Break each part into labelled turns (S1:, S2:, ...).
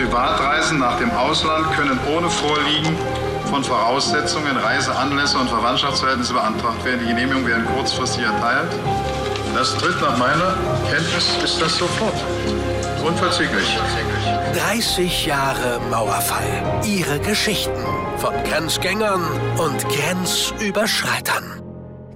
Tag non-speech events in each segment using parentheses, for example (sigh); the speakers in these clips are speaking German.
S1: Privatreisen nach dem Ausland können ohne Vorliegen von Voraussetzungen, Reiseanlässe und Verwandtschaftsverhältnisse beantragt werden. Die Genehmigung werden kurzfristig erteilt. Das tritt nach meiner Kenntnis ist das sofort. Unverzüglich.
S2: 30 Jahre Mauerfall. Ihre Geschichten von Grenzgängern und Grenzüberschreitern.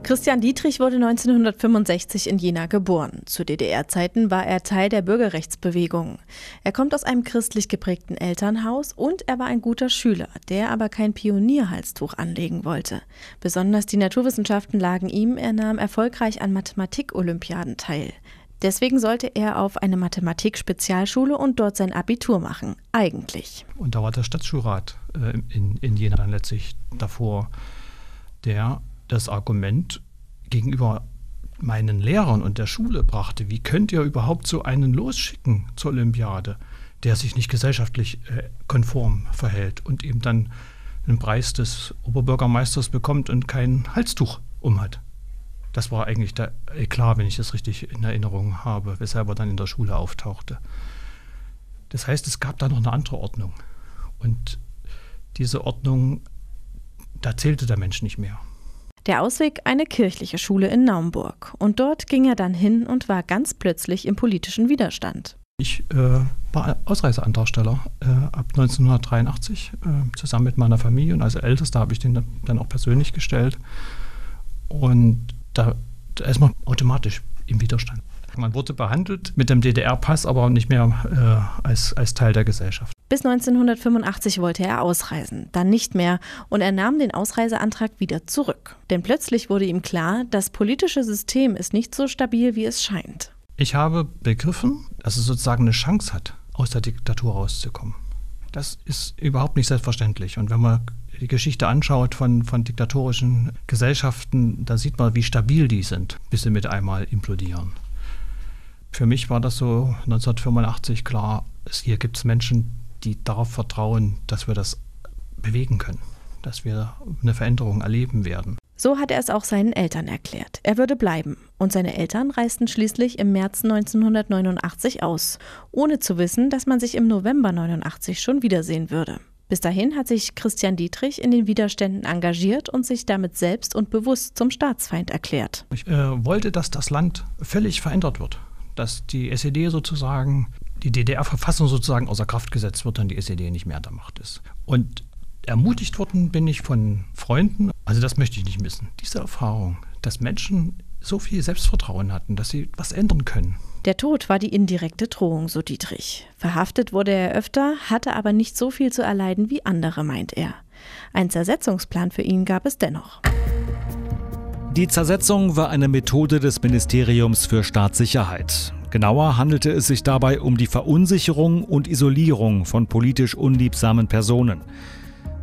S3: Christian Dietrich wurde 1965 in Jena geboren. Zu DDR-Zeiten war er Teil der Bürgerrechtsbewegung. Er kommt aus einem christlich geprägten Elternhaus und er war ein guter Schüler, der aber kein Pionierhalstuch anlegen wollte. Besonders die Naturwissenschaften lagen ihm, er nahm erfolgreich an Mathematik-Olympiaden teil. Deswegen sollte er auf eine Mathematik-Spezialschule und dort sein Abitur machen. Eigentlich.
S4: Und da war der Stadtschulrat äh, in, in Jena dann letztlich davor, der das Argument gegenüber meinen Lehrern und der Schule brachte, wie könnt ihr überhaupt so einen losschicken zur Olympiade, der sich nicht gesellschaftlich äh, konform verhält und eben dann einen Preis des Oberbürgermeisters bekommt und kein Halstuch umhat. Das war eigentlich der Eklat, wenn ich das richtig in Erinnerung habe, weshalb er dann in der Schule auftauchte. Das heißt, es gab da noch eine andere Ordnung. Und diese Ordnung, da zählte der Mensch nicht mehr.
S3: Der Ausweg eine kirchliche Schule in Naumburg. Und dort ging er dann hin und war ganz plötzlich im politischen Widerstand.
S4: Ich äh, war Ausreiseantragsteller äh, ab 1983 äh, zusammen mit meiner Familie und als Ältester habe ich den dann auch persönlich gestellt. Und da, da ist man automatisch im Widerstand. Man wurde behandelt mit dem DDR-Pass, aber nicht mehr äh, als, als Teil der Gesellschaft.
S3: Bis 1985 wollte er ausreisen, dann nicht mehr und er nahm den Ausreiseantrag wieder zurück. Denn plötzlich wurde ihm klar, das politische System ist nicht so stabil, wie es scheint.
S4: Ich habe begriffen, dass es sozusagen eine Chance hat, aus der Diktatur rauszukommen. Das ist überhaupt nicht selbstverständlich. Und wenn man die Geschichte anschaut von, von diktatorischen Gesellschaften, da sieht man, wie stabil die sind, bis sie mit einmal implodieren. Für mich war das so 1985 klar, hier gibt es Menschen, die darauf vertrauen, dass wir das bewegen können, dass wir eine Veränderung erleben werden.
S3: So hat er es auch seinen Eltern erklärt. Er würde bleiben. Und seine Eltern reisten schließlich im März 1989 aus, ohne zu wissen, dass man sich im November 89 schon wiedersehen würde. Bis dahin hat sich Christian Dietrich in den Widerständen engagiert und sich damit selbst und bewusst zum Staatsfeind erklärt.
S4: Ich äh, wollte, dass das Land völlig verändert wird, dass die SED sozusagen die DDR-Verfassung sozusagen außer Kraft gesetzt wird und die SED nicht mehr an der Macht ist. Und ermutigt worden bin ich von Freunden, also das möchte ich nicht missen. Diese Erfahrung, dass Menschen so viel Selbstvertrauen hatten, dass sie was ändern können.
S3: Der Tod war die indirekte Drohung, so Dietrich. Verhaftet wurde er öfter, hatte aber nicht so viel zu erleiden wie andere, meint er. Ein Zersetzungsplan für ihn gab es dennoch.
S5: Die Zersetzung war eine Methode des Ministeriums für Staatssicherheit. Genauer handelte es sich dabei um die Verunsicherung und Isolierung von politisch unliebsamen Personen.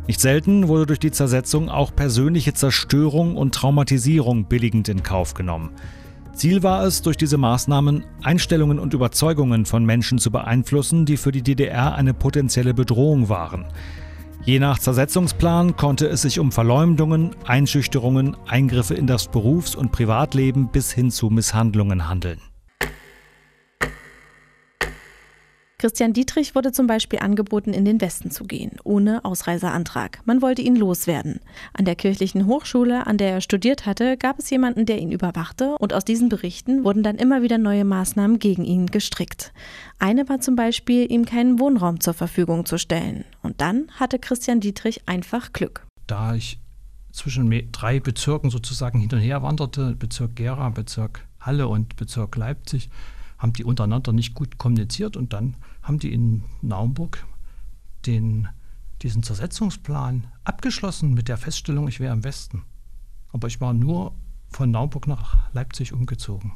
S5: Nicht selten wurde durch die Zersetzung auch persönliche Zerstörung und Traumatisierung billigend in Kauf genommen. Ziel war es, durch diese Maßnahmen Einstellungen und Überzeugungen von Menschen zu beeinflussen, die für die DDR eine potenzielle Bedrohung waren. Je nach Zersetzungsplan konnte es sich um Verleumdungen, Einschüchterungen, Eingriffe in das Berufs- und Privatleben bis hin zu Misshandlungen handeln.
S3: Christian Dietrich wurde zum Beispiel angeboten, in den Westen zu gehen, ohne Ausreiseantrag. Man wollte ihn loswerden. An der kirchlichen Hochschule, an der er studiert hatte, gab es jemanden, der ihn überwachte, und aus diesen Berichten wurden dann immer wieder neue Maßnahmen gegen ihn gestrickt. Eine war zum Beispiel, ihm keinen Wohnraum zur Verfügung zu stellen. Und dann hatte Christian Dietrich einfach Glück.
S4: Da ich zwischen drei Bezirken sozusagen hin und her wanderte, Bezirk Gera, Bezirk Halle und Bezirk Leipzig, haben die untereinander nicht gut kommuniziert und dann haben die in Naumburg den, diesen Zersetzungsplan abgeschlossen mit der Feststellung, ich wäre im Westen. Aber ich war nur von Naumburg nach Leipzig umgezogen.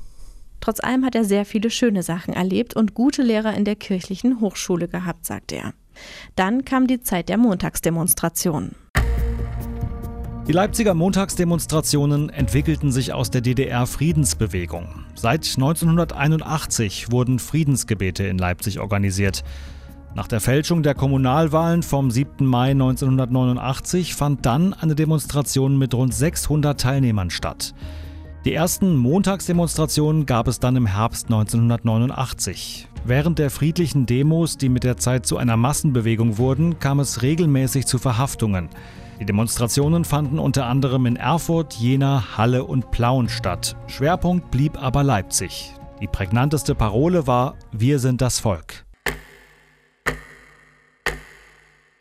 S3: Trotz allem hat er sehr viele schöne Sachen erlebt und gute Lehrer in der kirchlichen Hochschule gehabt, sagt er. Dann kam die Zeit der Montagsdemonstrationen.
S5: Die Leipziger Montagsdemonstrationen entwickelten sich aus der DDR-Friedensbewegung. Seit 1981 wurden Friedensgebete in Leipzig organisiert. Nach der Fälschung der Kommunalwahlen vom 7. Mai 1989 fand dann eine Demonstration mit rund 600 Teilnehmern statt. Die ersten Montagsdemonstrationen gab es dann im Herbst 1989. Während der friedlichen Demos, die mit der Zeit zu einer Massenbewegung wurden, kam es regelmäßig zu Verhaftungen. Die Demonstrationen fanden unter anderem in Erfurt, Jena, Halle und Plauen statt. Schwerpunkt blieb aber Leipzig. Die prägnanteste Parole war Wir sind das Volk.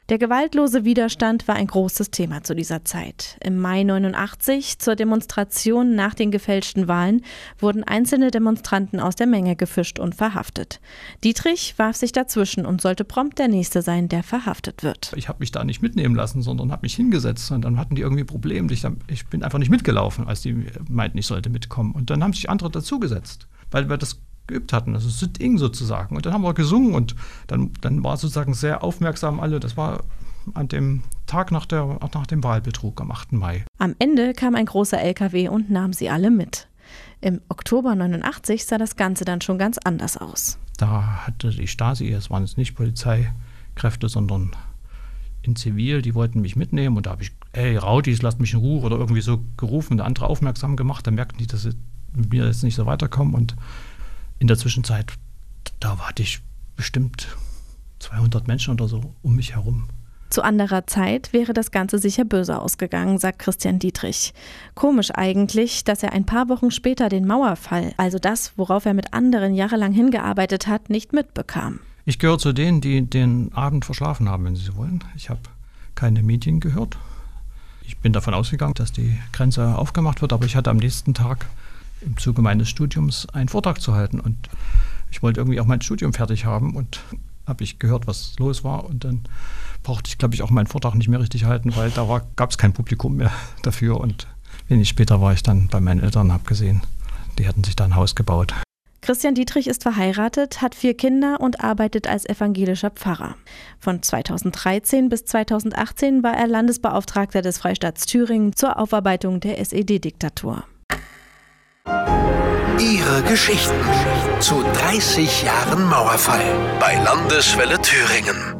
S3: Der gewaltlose Widerstand war ein großes Thema zu dieser Zeit. Im Mai 89 zur Demonstration nach den gefälschten Wahlen wurden einzelne Demonstranten aus der Menge gefischt und verhaftet. Dietrich warf sich dazwischen und sollte prompt der nächste sein, der verhaftet wird.
S4: Ich habe mich da nicht mitnehmen lassen, sondern habe mich hingesetzt und dann hatten die irgendwie Probleme. Ich, ich bin einfach nicht mitgelaufen, als die meinten, ich sollte mitkommen. Und dann haben sich andere dazugesetzt, weil wir das geübt hatten. Das ist Sit-Ing sozusagen. Und dann haben wir gesungen und dann, dann war sozusagen sehr aufmerksam alle. Das war an dem Tag nach, der, nach dem Wahlbetrug am 8. Mai.
S3: Am Ende kam ein großer LKW und nahm sie alle mit. Im Oktober 89 sah das Ganze dann schon ganz anders aus.
S4: Da hatte die Stasi, es waren jetzt nicht Polizeikräfte, sondern in Zivil, die wollten mich mitnehmen und da habe ich, ey, Raudis, lasst mich in Ruhe oder irgendwie so gerufen und andere aufmerksam gemacht. Da merkten die, dass sie mit mir jetzt nicht so weiterkommen und in der Zwischenzeit, da hatte ich bestimmt 200 Menschen oder so um mich herum.
S3: Zu anderer Zeit wäre das Ganze sicher böse ausgegangen, sagt Christian Dietrich. Komisch eigentlich, dass er ein paar Wochen später den Mauerfall, also das, worauf er mit anderen jahrelang hingearbeitet hat, nicht mitbekam.
S4: Ich gehöre zu denen, die den Abend verschlafen haben, wenn Sie so wollen. Ich habe keine Medien gehört. Ich bin davon ausgegangen, dass die Grenze aufgemacht wird, aber ich hatte am nächsten Tag im Zuge meines Studiums einen Vortrag zu halten. Und ich wollte irgendwie auch mein Studium fertig haben und habe ich gehört, was los war. Und dann brauchte ich, glaube ich, auch meinen Vortrag nicht mehr richtig halten, weil da gab es kein Publikum mehr (laughs) dafür. Und wenig später war ich dann bei meinen Eltern und habe gesehen, die hatten sich da ein Haus gebaut.
S3: Christian Dietrich ist verheiratet, hat vier Kinder und arbeitet als evangelischer Pfarrer. Von 2013 bis 2018 war er Landesbeauftragter des Freistaats Thüringen zur Aufarbeitung der SED-Diktatur.
S2: Ihre Geschichten zu 30 Jahren Mauerfall bei Landeswelle Thüringen.